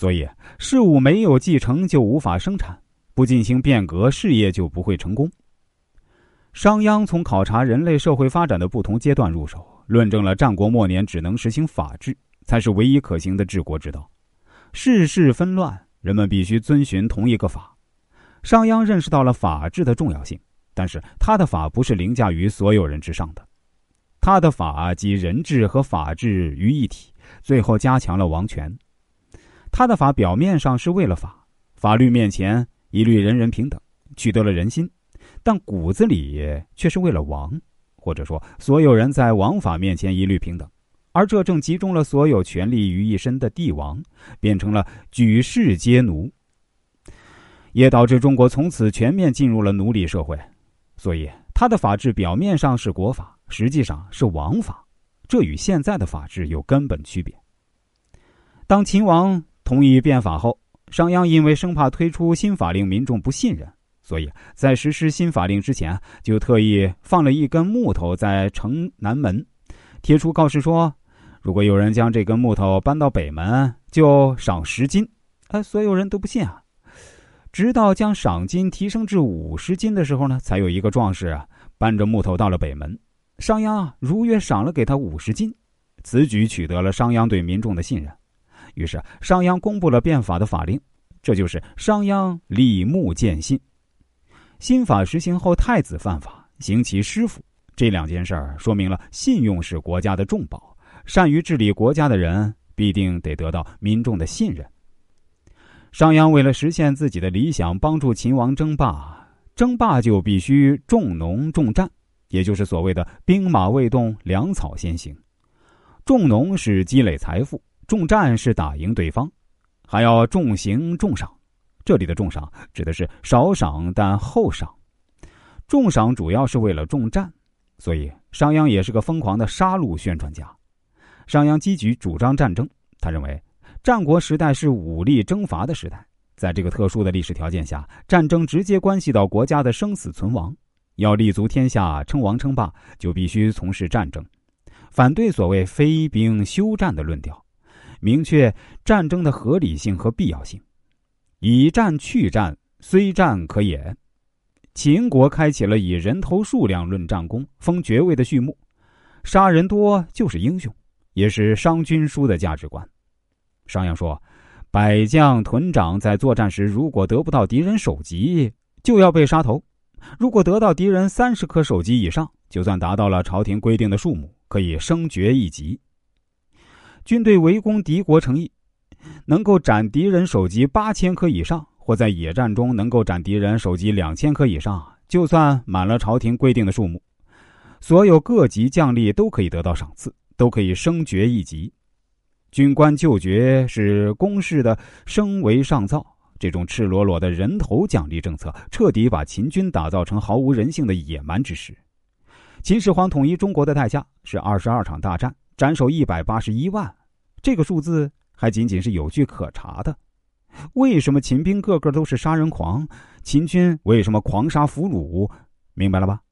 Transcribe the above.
所以事物没有继承就无法生产，不进行变革，事业就不会成功。商鞅从考察人类社会发展的不同阶段入手，论证了战国末年只能实行法治才是唯一可行的治国之道。世事纷乱，人们必须遵循同一个法。商鞅认识到了法治的重要性，但是他的法不是凌驾于所有人之上的，他的法集人治和法治于一体，最后加强了王权。他的法表面上是为了法，法律面前一律人人平等，取得了人心，但骨子里却是为了王，或者说所有人在王法面前一律平等。而这正集中了所有权力于一身的帝王，变成了举世皆奴，也导致中国从此全面进入了奴隶社会。所以，他的法治表面上是国法，实际上是王法，这与现在的法治有根本区别。当秦王同意变法后，商鞅因为生怕推出新法令民众不信任，所以在实施新法令之前，就特意放了一根木头在城南门，贴出告示说。如果有人将这根木头搬到北门，就赏十斤。哎，所有人都不信啊。直到将赏金提升至五十斤的时候呢，才有一个壮士啊搬着木头到了北门。商鞅啊如约赏了给他五十斤，此举取得了商鞅对民众的信任。于是商鞅公布了变法的法令，这就是商鞅立木建信。新法实行后，太子犯法，行其师傅，这两件事儿说明了信用是国家的重宝。善于治理国家的人，必定得得到民众的信任。商鞅为了实现自己的理想，帮助秦王争霸，争霸就必须重农重战，也就是所谓的“兵马未动，粮草先行”。重农是积累财富，重战是打赢对方，还要重刑重赏。这里的重赏指的是少赏但厚赏，重赏主要是为了重战。所以，商鞅也是个疯狂的杀戮宣传家。商鞅积极主张战争，他认为，战国时代是武力征伐的时代，在这个特殊的历史条件下，战争直接关系到国家的生死存亡，要立足天下、称王称霸，就必须从事战争，反对所谓“非兵休战”的论调，明确战争的合理性和必要性，以战去战，虽战可也。秦国开启了以人头数量论战功、封爵位的序幕，杀人多就是英雄。也是商君书的价值观。商鞅说：“百将屯长在作战时，如果得不到敌人首级，就要被杀头；如果得到敌人三十颗首级以上，就算达到了朝廷规定的数目，可以升爵一级。军队围攻敌国城邑，能够斩敌人首级八千颗以上，或在野战中能够斩敌人首级两千颗以上，就算满了朝廷规定的数目，所有各级将吏都可以得到赏赐。”都可以升爵一级，军官就爵是公事的升为上造。这种赤裸裸的人头奖励政策，彻底把秦军打造成毫无人性的野蛮之师。秦始皇统一中国的代价是二十二场大战，斩首一百八十一万。这个数字还仅仅是有据可查的。为什么秦兵个个都是杀人狂？秦军为什么狂杀俘虏？明白了吧？